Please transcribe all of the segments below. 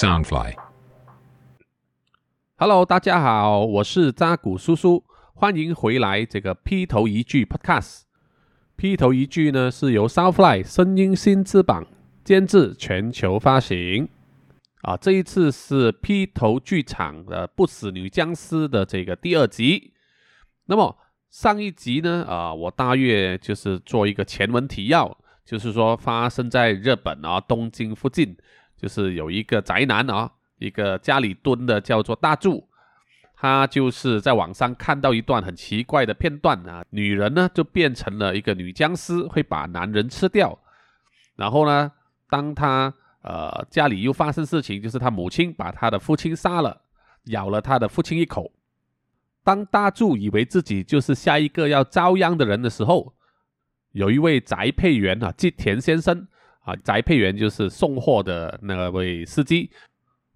Soundfly。Hello，大家好，我是扎古叔叔，欢迎回来这个劈头一句 Podcast。劈头一句呢是由 Soundfly 声音新翅膀监制，全球发行。啊，这一次是劈头剧场的不死女僵尸的这个第二集。那么上一集呢，啊，我大约就是做一个前文提要，就是说发生在日本啊东京附近，就是有一个宅男啊，一个家里蹲的叫做大柱，他就是在网上看到一段很奇怪的片段啊，女人呢就变成了一个女僵尸，会把男人吃掉。然后呢，当他呃家里又发生事情，就是他母亲把他的父亲杀了，咬了他的父亲一口。当大柱以为自己就是下一个要遭殃的人的时候，有一位宅配员啊，吉田先生啊，宅配员就是送货的那位司机。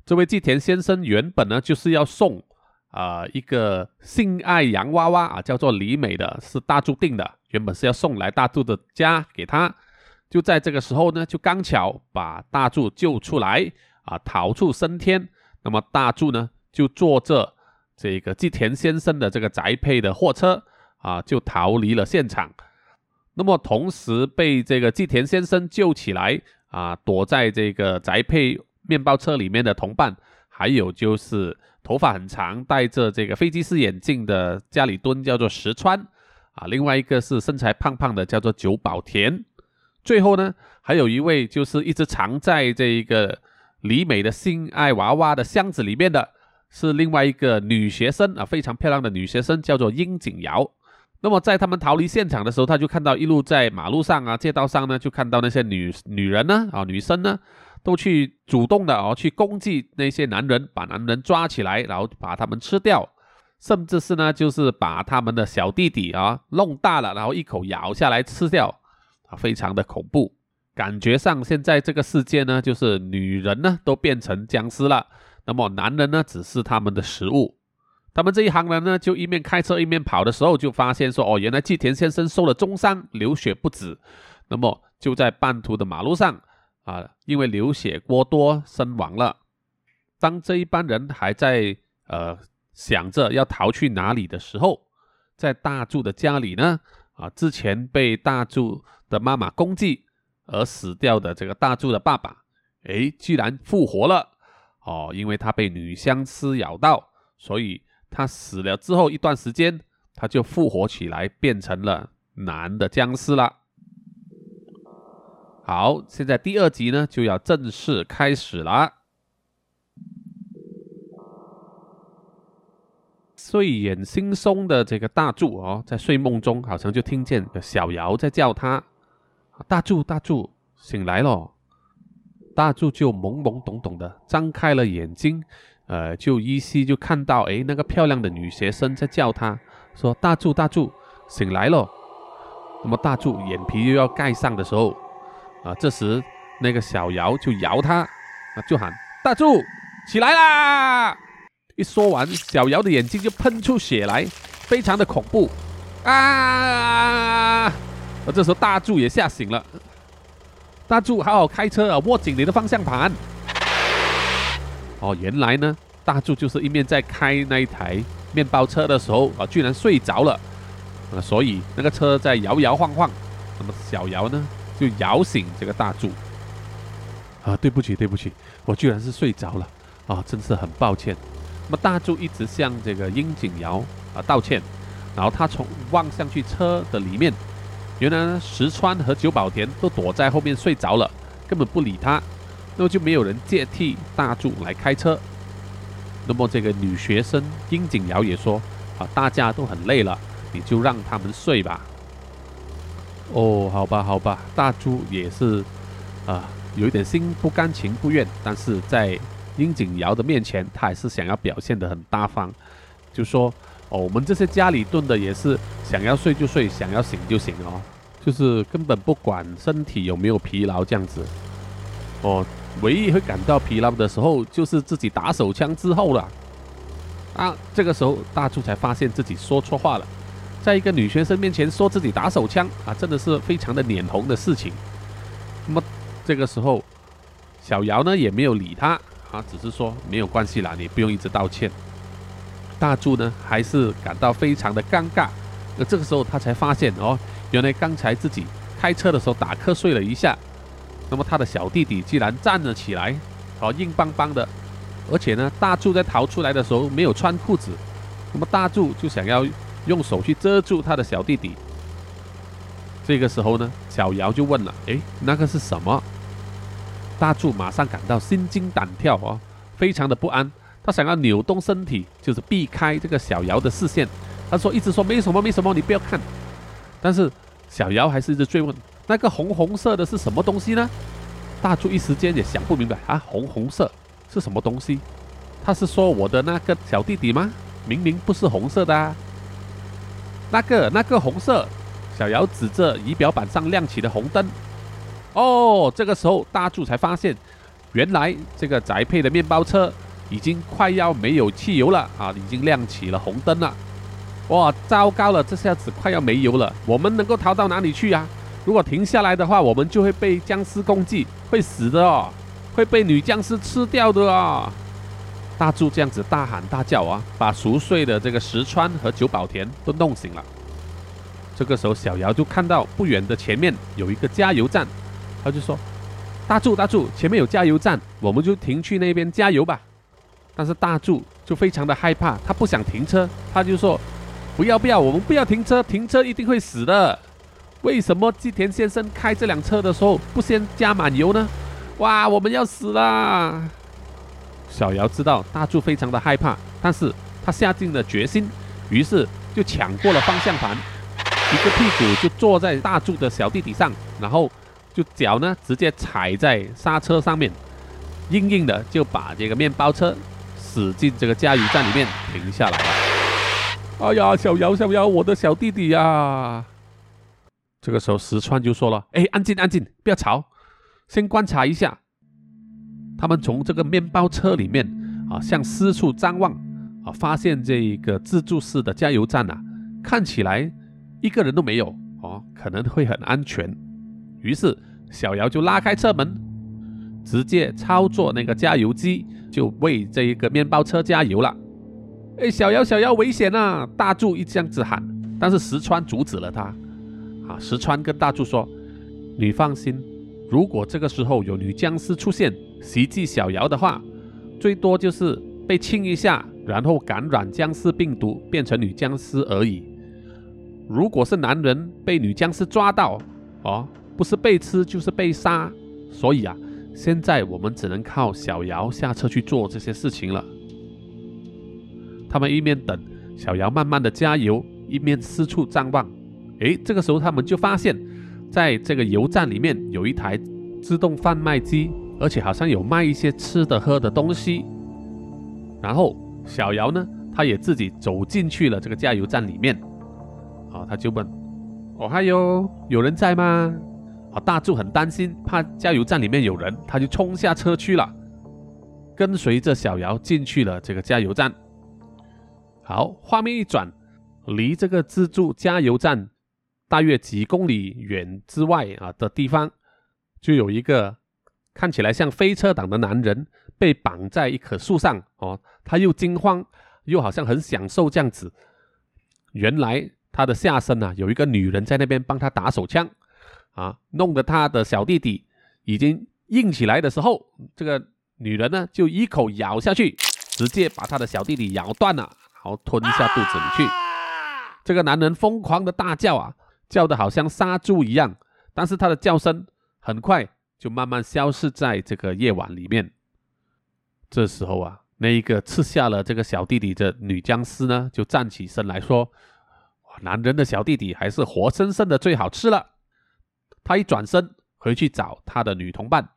这位吉田先生原本呢就是要送啊、一个性爱洋娃娃啊，叫做李美的，是大柱定的，原本是要送来大柱的家给他。就在这个时候呢，就刚巧把大柱救出来啊，逃出升天。那么大柱呢，就坐着这个吉田先生的这个宅配的货车啊，就逃离了现场。那么同时被这个吉田先生救起来啊，躲在这个宅配面包车里面的同伴，还有就是头发很长、戴着这个飞机式眼镜的家里蹲，叫做石川啊，另外一个是身材胖胖的，叫做久保田。最后呢，还有一位就是一直藏在这一个李美的性爱娃娃的箱子里面的，是另外一个女学生啊，非常漂亮的女学生，叫做樱井瑶。那么在他们逃离现场的时候，他就看到一路在马路上啊、街道上呢，就看到那些女女人呢啊、女生呢，都去主动的哦去攻击那些男人，把男人抓起来，然后把他们吃掉，甚至是呢就是把他们的小弟弟啊弄大了，然后一口咬下来吃掉。啊，非常的恐怖。感觉上，现在这个世界呢，就是女人呢都变成僵尸了，那么男人呢只是他们的食物。他们这一行人呢，就一面开车一面跑的时候，就发现说，哦，原来季田先生受了重伤，流血不止。那么就在半途的马路上啊，因为流血过多身亡了。当这一班人还在呃想着要逃去哪里的时候，在大柱的家里呢。啊，之前被大柱的妈妈攻击而死掉的这个大柱的爸爸，诶，居然复活了哦！因为他被女僵尸咬到，所以他死了之后一段时间，他就复活起来，变成了男的僵尸了。好，现在第二集呢就要正式开始了。睡眼惺忪的这个大柱哦，在睡梦中好像就听见小瑶在叫他：“大柱，大柱，醒来了！”大柱就懵懵懂懂的张开了眼睛，呃，就依稀就看到，诶，那个漂亮的女学生在叫他，说：“大柱，大柱，醒来咯！”那么大柱眼皮又要盖上的时候，啊，这时那个小瑶就摇他，啊，就喊：“大柱，起来啦！”一说完，小瑶的眼睛就喷出血来，非常的恐怖啊！而这时候大柱也吓醒了，大柱好好开车啊，握紧你的方向盘。哦，原来呢，大柱就是一面在开那一台面包车的时候啊，居然睡着了。啊，所以那个车在摇摇晃晃，那么小瑶呢就摇醒这个大柱。啊，对不起，对不起，我居然是睡着了。啊，真是很抱歉。那么大柱一直向这个樱井瑶啊道歉，然后他从望向去车的里面，原来呢石川和久保田都躲在后面睡着了，根本不理他，那么就没有人接替大柱来开车。那么这个女学生樱井瑶也说啊，大家都很累了，你就让他们睡吧。哦，好吧，好吧，大柱也是啊，有一点心不甘情不愿，但是在。樱井瑶的面前，他还是想要表现得很大方，就说：“哦，我们这些家里蹲的也是想要睡就睡，想要醒就醒哦，就是根本不管身体有没有疲劳这样子。哦，唯一会感到疲劳的时候，就是自己打手枪之后了。啊，这个时候大柱才发现自己说错话了，在一个女学生面前说自己打手枪啊，真的是非常的脸红的事情。那么这个时候，小姚呢也没有理他。啊，只是说没有关系啦，你不用一直道歉。大柱呢，还是感到非常的尴尬。而这个时候，他才发现哦，原来刚才自己开车的时候打瞌睡了一下。那么他的小弟弟竟然站了起来，哦，硬邦邦的。而且呢，大柱在逃出来的时候没有穿裤子。那么大柱就想要用手去遮住他的小弟弟。这个时候呢，小姚就问了：“诶，那个是什么？”大柱马上感到心惊胆跳哦，非常的不安。他想要扭动身体，就是避开这个小姚的视线。他说：“一直说没什么，没什么，你不要看。”但是小姚还是一直追问：“那个红红色的是什么东西呢？”大柱一时间也想不明白啊，红红色是什么东西？他是说我的那个小弟弟吗？明明不是红色的啊！那个那个红色，小姚指着仪表板上亮起的红灯。哦，这个时候大柱才发现，原来这个宅配的面包车。已经快要没有汽油了啊！已经亮起了红灯了。哇，糟糕了，这下子快要没油了。我们能够逃到哪里去呀？如果停下来的话，我们就会被僵尸攻击，会死的哦，会被女僵尸吃掉的啊！大柱这样子大喊大叫啊，把熟睡的这个石川和久保田都弄醒了。这个时候，小姚就看到不远的前面有一个加油站，他就说：“大柱，大柱，前面有加油站，我们就停去那边加油吧。”但是大柱就非常的害怕，他不想停车，他就说：“不要不要，我们不要停车，停车一定会死的。为什么吉田先生开这辆车的时候不先加满油呢？哇，我们要死啦！”小姚知道大柱非常的害怕，但是他下定了决心，于是就抢过了方向盘，一个屁股就坐在大柱的小弟弟上，然后就脚呢直接踩在刹车上面，硬硬的就把这个面包车。驶进这个加油站里面，停下来了。哎呀，小姚，小姚，我的小弟弟呀！这个时候，石川就说了：“哎，安静，安静，不要吵，先观察一下。”他们从这个面包车里面啊，向四处张望啊，发现这一个自助式的加油站啊，看起来一个人都没有哦，可能会很安全。于是，小姚就拉开车门，直接操作那个加油机。就为这一个面包车加油了。哎，小姚，小姚，危险啊！大柱一这样子喊，但是石川阻止了他。啊，石川跟大柱说：“你放心，如果这个时候有女僵尸出现袭击小瑶的话，最多就是被亲一下，然后感染僵尸病毒变成女僵尸而已。如果是男人被女僵尸抓到，哦，不是被吃就是被杀。所以啊。”现在我们只能靠小瑶下车去做这些事情了。他们一面等小瑶慢慢的加油，一面四处张望。诶，这个时候他们就发现，在这个油站里面有一台自动贩卖机，而且好像有卖一些吃的喝的东西。然后小姚呢，他也自己走进去了这个加油站里面。啊，他就问：“哦，还有有人在吗？”啊！大柱很担心，怕加油站里面有人，他就冲下车去了，跟随着小姚进去了这个加油站。好，画面一转，离这个自助加油站大约几公里远之外啊的地方，就有一个看起来像飞车党的男人被绑在一棵树上。哦，他又惊慌，又好像很享受这样子。原来他的下身啊，有一个女人在那边帮他打手枪。啊，弄得他的小弟弟已经硬起来的时候，这个女人呢就一口咬下去，直接把他的小弟弟咬断了，然后吞下肚子里去。这个男人疯狂的大叫啊，叫的好像杀猪一样，但是他的叫声很快就慢慢消失在这个夜晚里面。这时候啊，那一个吃下了这个小弟弟的女僵尸呢，就站起身来说：“男人的小弟弟还是活生生的最好吃了。”他一转身回去找他的女同伴，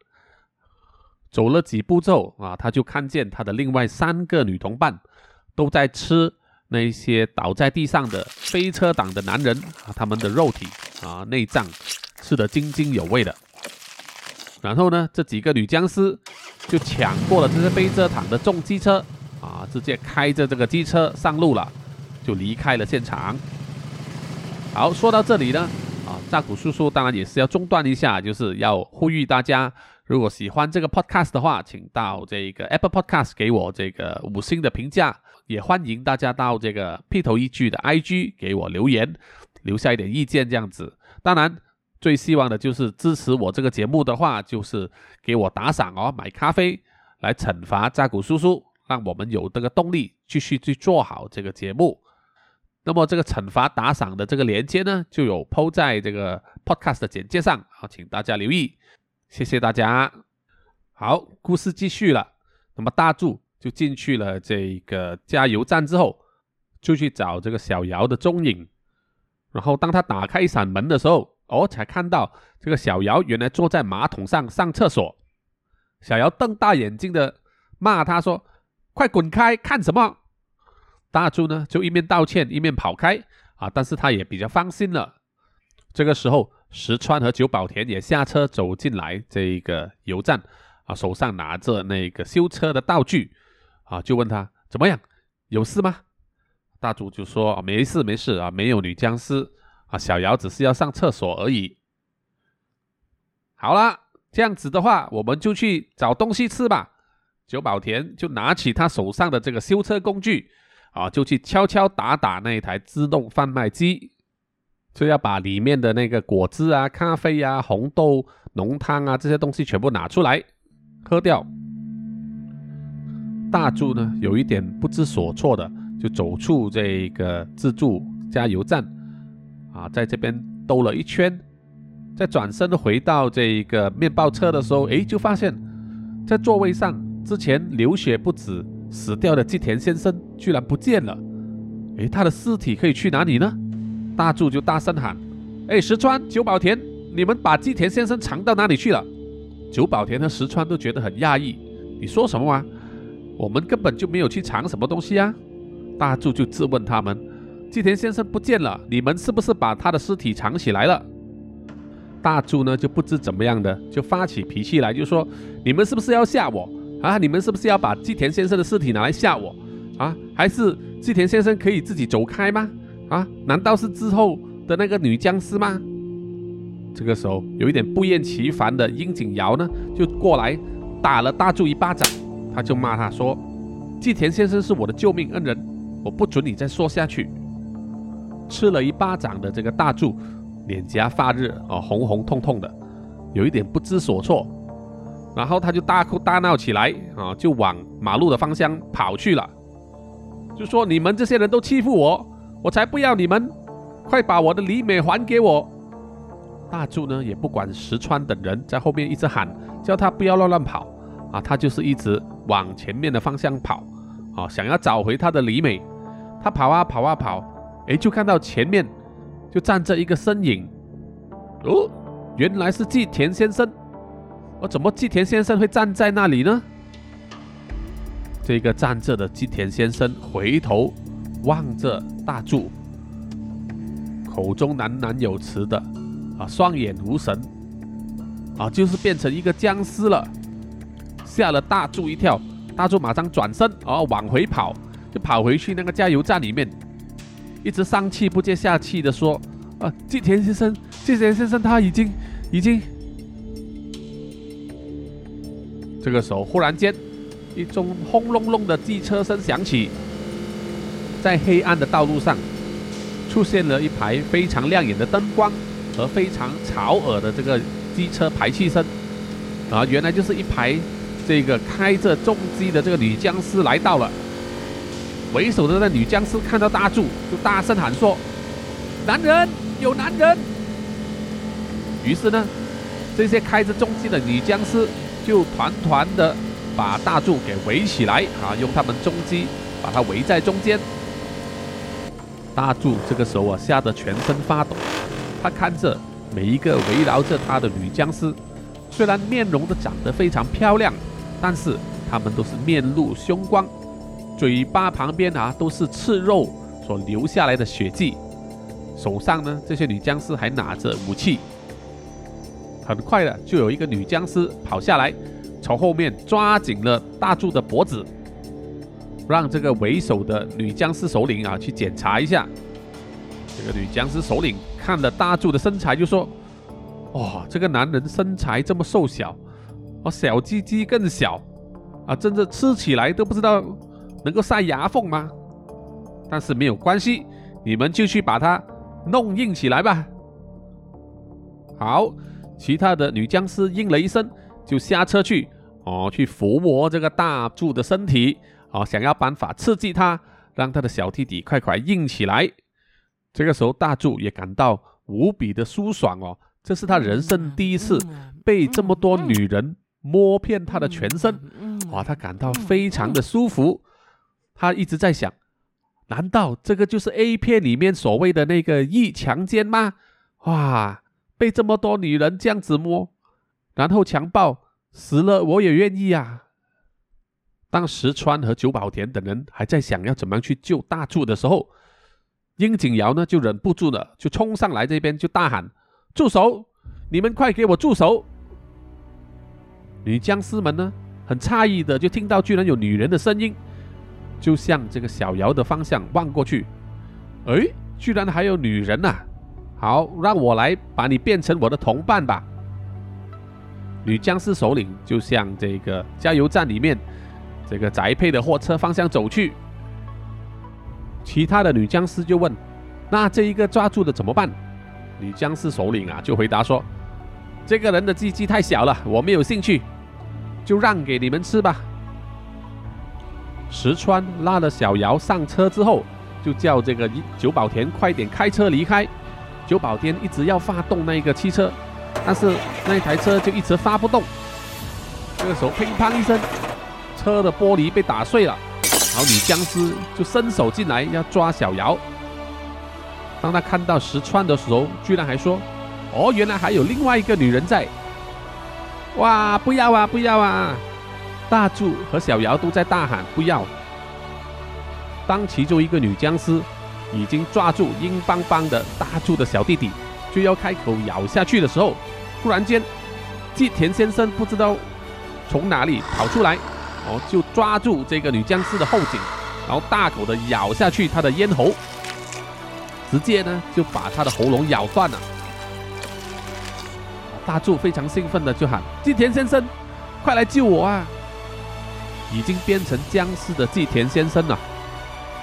走了几步之后啊，他就看见他的另外三个女同伴都在吃那些倒在地上的飞车党的男人啊，他们的肉体啊内脏吃得津津有味的。然后呢，这几个女僵尸就抢过了这些飞车党的重机车啊，直接开着这个机车上路了，就离开了现场。好，说到这里呢。啊，扎古叔叔当然也是要中断一下，就是要呼吁大家，如果喜欢这个 podcast 的话，请到这个 Apple Podcast 给我这个五星的评价，也欢迎大家到这个劈头一句的 IG 给我留言，留下一点意见这样子。当然，最希望的就是支持我这个节目的话，就是给我打赏哦，买咖啡来惩罚扎古叔叔，让我们有这个动力继续去做好这个节目。那么这个惩罚打赏的这个链接呢，就有铺在这个 podcast 的简介上啊，请大家留意。谢谢大家。好，故事继续了。那么大柱就进去了这个加油站之后，就去找这个小姚的踪影。然后当他打开一扇门的时候，哦，才看到这个小姚原来坐在马桶上上厕所。小姚瞪大眼睛的骂他说：“快滚开，看什么？”大柱呢就一面道歉一面跑开啊，但是他也比较放心了。这个时候。石川和久保田也下车走进来这一个油站啊，手上拿着那个修车的道具啊，就问他怎么样，有事吗？大柱就说啊没事没事啊，没有女僵尸啊，小姚只是要上厕所而已。好了，这样子的话，我们就去找东西吃吧。久保田就拿起他手上的这个修车工具啊，就去敲敲打打那一台自动贩卖机。就要把里面的那个果汁啊、咖啡啊、红豆浓汤啊这些东西全部拿出来喝掉。大柱呢有一点不知所措的，就走出这个自助加油站，啊，在这边兜了一圈，再转身回到这个面包车的时候，诶，就发现，在座位上之前流血不止死掉的吉田先生居然不见了，诶，他的尸体可以去哪里呢？大柱就大声喊：“哎，石川、久保田，你们把吉田先生藏到哪里去了？”久保田和石川都觉得很讶异：“你说什么啊？我们根本就没有去藏什么东西啊！”大柱就质问他们：“吉田先生不见了，你们是不是把他的尸体藏起来了？”大柱呢就不知怎么样的，就发起脾气来，就说：“你们是不是要吓我啊？你们是不是要把吉田先生的尸体拿来吓我啊？还是吉田先生可以自己走开吗？”啊？难道是之后的那个女僵尸吗？这个时候，有一点不厌其烦的樱井瑶呢，就过来打了大柱一巴掌。他就骂他说：“季田先生是我的救命恩人，我不准你再说下去。”吃了一巴掌的这个大柱，脸颊发热啊，红红痛痛的，有一点不知所措。然后他就大哭大闹起来啊，就往马路的方向跑去了，就说：“你们这些人都欺负我！”我才不要你们！快把我的李美还给我！大柱呢也不管石川等人在后面一直喊，叫他不要乱乱跑啊！他就是一直往前面的方向跑啊，想要找回他的李美。他跑啊跑啊跑，哎，就看到前面就站着一个身影。哦，原来是季田先生。我怎么季田先生会站在那里呢？这个站着的季田先生回头。望着大柱，口中喃喃有词的，啊，双眼无神，啊，就是变成一个僵尸了，吓了大柱一跳。大柱马上转身，啊，往回跑，就跑回去那个加油站里面，一直上气不接下气的说：“啊，季田先生，季田先生他已经，已经。”这个时候，忽然间，一种轰隆隆的机车声响起。在黑暗的道路上，出现了一排非常亮眼的灯光和非常吵耳的这个机车排气声。啊，原来就是一排这个开着重机的这个女僵尸来到了。为首的那女僵尸看到大柱，就大声喊说：“男人，有男人！”于是呢，这些开着重机的女僵尸就团团的把大柱给围起来，啊，用他们重机把它围在中间。大柱这个时候啊，吓得全身发抖。他看着每一个围绕着他的女僵尸，虽然面容都长得非常漂亮，但是他们都是面露凶光，嘴巴旁边啊都是刺肉所留下来的血迹。手上呢，这些女僵尸还拿着武器。很快的，就有一个女僵尸跑下来，从后面抓紧了大柱的脖子。让这个为首的女僵尸首领啊去检查一下。这个女僵尸首领看了大柱的身材，就说：“哇，这个男人身材这么瘦小，哦，小鸡鸡更小啊，真的吃起来都不知道能够塞牙缝吗？但是没有关系，你们就去把它弄硬起来吧。好，其他的女僵尸应了一声，就下车去哦，去抚摸这个大柱的身体哦，想要办法刺激他，让他的小弟弟快快硬起来。这个时候，大柱也感到无比的舒爽哦，这是他人生第一次被这么多女人摸遍他的全身，哇，他感到非常的舒服。他一直在想，难道这个就是 A 片里面所谓的那个异强奸吗？哇！被这么多女人这样子摸，然后强暴死了，我也愿意啊！当石川和久保田等人还在想要怎么样去救大柱的时候，樱井瑶呢就忍不住了，就冲上来这边就大喊：“住手！你们快给我住手！”女僵尸们呢很诧异的就听到居然有女人的声音，就向这个小瑶的方向望过去，哎，居然还有女人呐！好，让我来把你变成我的同伴吧。女僵尸首领就向这个加油站里面这个宅配的货车方向走去。其他的女僵尸就问：“那这一个抓住的怎么办？”女僵尸首领啊就回答说：“这个人的鸡鸡太小了，我没有兴趣，就让给你们吃吧。”石川拉了小瑶上车之后，就叫这个久保田快点开车离开。久保田一直要发动那个汽车，但是那台车就一直发不动。这个时候，乒乓一声，车的玻璃被打碎了。然后女僵尸就伸手进来要抓小瑶。当他看到石川的时候，居然还说：“哦，原来还有另外一个女人在。”哇！不要啊！不要啊！大柱和小瑶都在大喊：“不要！”当其中一个女僵尸。已经抓住硬邦邦的大柱的小弟弟，就要开口咬下去的时候，突然间，季田先生不知道从哪里跑出来，哦，就抓住这个女僵尸的后颈，然后大口的咬下去她的咽喉，直接呢就把她的喉咙咬断了。大柱非常兴奋的就喊：“季田先生，快来救我啊！”已经变成僵尸的季田先生了。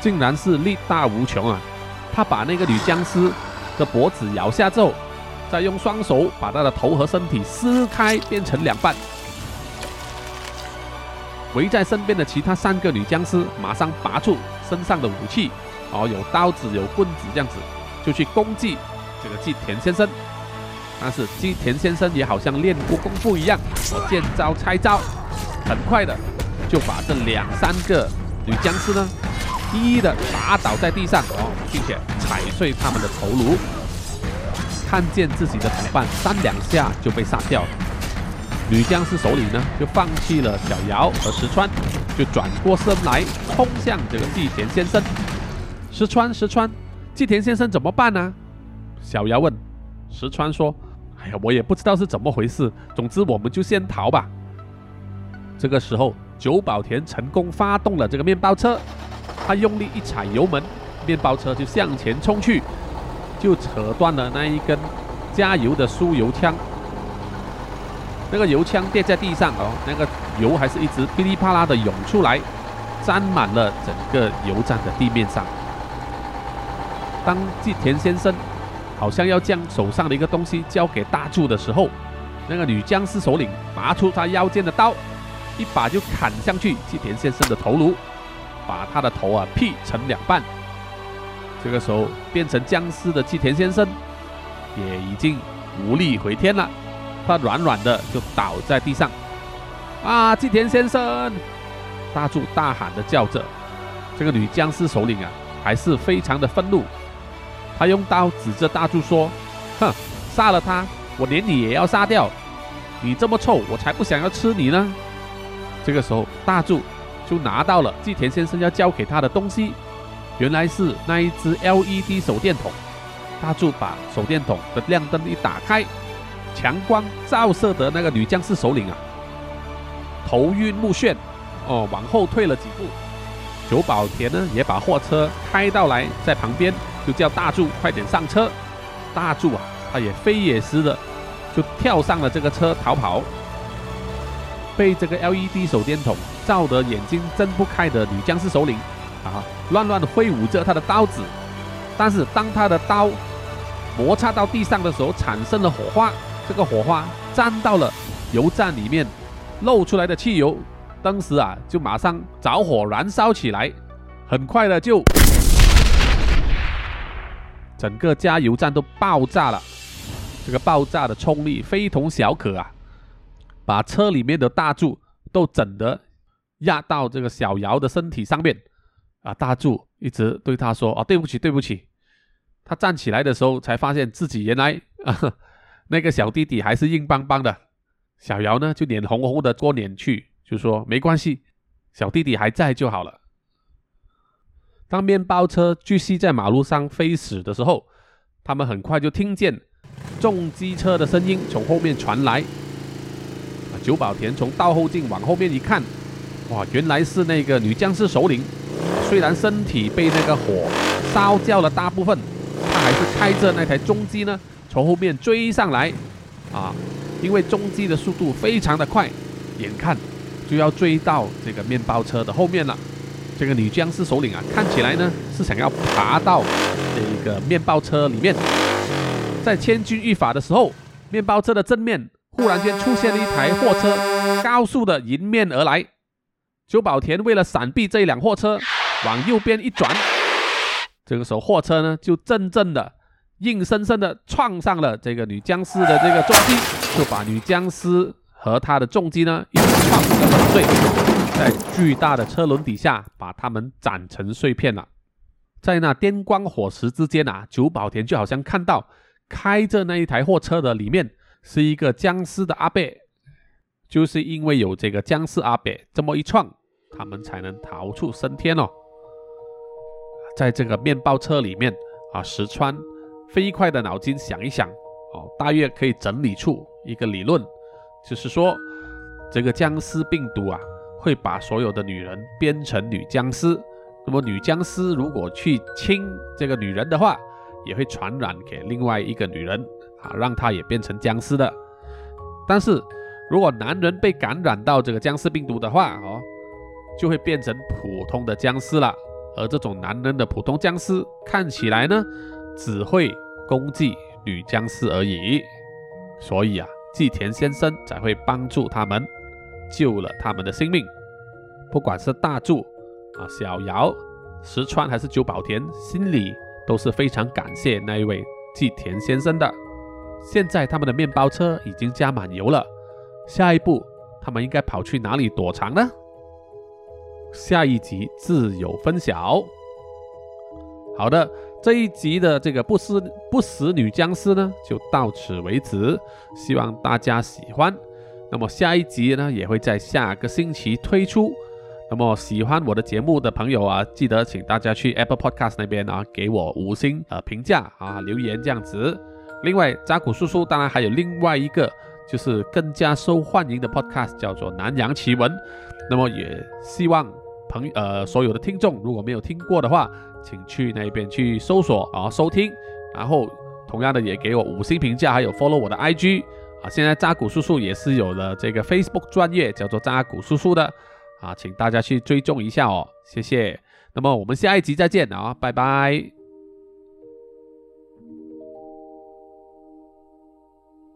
竟然是力大无穷啊！他把那个女僵尸的脖子咬下之后，再用双手把她的头和身体撕开，变成两半。围在身边的其他三个女僵尸马上拔出身上的武器，哦，有刀子，有棍子，这样子就去攻击这个季田先生。但是季田先生也好像练过功夫一样，我见招拆招，很快的就把这两三个女僵尸呢。一一的打倒在地上哦，并且踩碎他们的头颅。看见自己的同伴三两下就被杀掉了，女僵尸首领呢就放弃了小瑶和石川，就转过身来冲向这个季田先生。石川，石川，季田先生怎么办呢？小瑶问。石川说：“哎呀，我也不知道是怎么回事，总之我们就先逃吧。”这个时候，久保田成功发动了这个面包车。他用力一踩油门，面包车就向前冲去，就扯断了那一根加油的输油枪。那个油枪跌在地上哦，那个油还是一直噼里啪啦的涌出来，沾满了整个油站的地面上。当季田先生好像要将手上的一个东西交给大柱的时候，那个女僵尸首领拔出她腰间的刀，一把就砍向去季田先生的头颅。把他的头啊劈成两半，这个时候变成僵尸的季田先生也已经无力回天了，他软软的就倒在地上。啊，季田先生！大柱大喊的叫着。这个女僵尸首领啊还是非常的愤怒，他用刀指着大柱说：“哼，杀了他，我连你也要杀掉！你这么臭，我才不想要吃你呢！”这个时候，大柱。就拿到了季田先生要交给他的东西，原来是那一只 LED 手电筒。大柱把手电筒的亮灯一打开，强光照射的那个女僵尸首领啊，头晕目眩，哦，往后退了几步。久保田呢也把货车开到来，在旁边就叫大柱快点上车。大柱啊，他也飞也似的就跳上了这个车逃跑。被这个 LED 手电筒照得眼睛睁不开的女僵尸首领啊，乱乱挥舞着他的刀子，但是当他的刀摩擦到地上的时候，产生了火花，这个火花沾到了油站里面漏出来的汽油，当时啊就马上着火燃烧起来，很快的就整个加油站都爆炸了，这个爆炸的冲力非同小可啊，把车里面的大柱都整得压到这个小姚的身体上面啊，大柱一直对他说：“啊，对不起，对不起。”他站起来的时候，才发现自己原来啊，那个小弟弟还是硬邦邦的。小姚呢，就脸红红的过脸去，就说：“没关系，小弟弟还在就好了。”当面包车继续在马路上飞驶的时候，他们很快就听见重机车的声音从后面传来。啊，久保田从倒后镜往后面一看，哇，原来是那个女僵尸首领。虽然身体被那个火烧焦了大部分。还是开着那台中机呢，从后面追上来，啊，因为中机的速度非常的快，眼看就要追到这个面包车的后面了。这个女僵尸首领啊，看起来呢是想要爬到这个面包车里面。在千钧一发的时候，面包车的正面忽然间出现了一台货车，高速的迎面而来。久保田为了闪避这一辆货车，往右边一转。这个时候，货车呢就真正的硬生生的撞上了这个女僵尸的这个重机，就把女僵尸和她的重机呢一起撞个粉碎，在巨大的车轮底下把他们斩成碎片了。在那电光火石之间啊，久保田就好像看到开着那一台货车的里面是一个僵尸的阿贝，就是因为有这个僵尸阿贝这么一撞，他们才能逃出升天哦。在这个面包车里面啊，石川飞快的脑筋想一想，哦，大约可以整理出一个理论，就是说，这个僵尸病毒啊，会把所有的女人变成女僵尸。那么女僵尸如果去亲这个女人的话，也会传染给另外一个女人啊，让她也变成僵尸的。但是如果男人被感染到这个僵尸病毒的话，哦，就会变成普通的僵尸了。而这种男人的普通僵尸看起来呢，只会攻击女僵尸而已，所以啊，季田先生才会帮助他们，救了他们的性命。不管是大柱啊、小姚、石川还是久保田，心里都是非常感谢那一位季田先生的。现在他们的面包车已经加满油了，下一步他们应该跑去哪里躲藏呢？下一集自有分晓。好的，这一集的这个不死不死女僵尸呢，就到此为止。希望大家喜欢。那么下一集呢，也会在下个星期推出。那么喜欢我的节目的朋友啊，记得请大家去 Apple Podcast 那边啊，给我五星呃评价啊，留言这样子。另外，扎古叔叔当然还有另外一个，就是更加受欢迎的 Podcast，叫做南洋奇闻。那么也希望。朋呃，所有的听众如果没有听过的话，请去那边去搜索啊收听，然后同样的也给我五星评价，还有 follow 我的 IG 啊。现在扎古叔叔也是有了这个 Facebook 专业，叫做扎古叔叔的啊，请大家去追踪一下哦，谢谢。那么我们下一集再见啊，拜拜。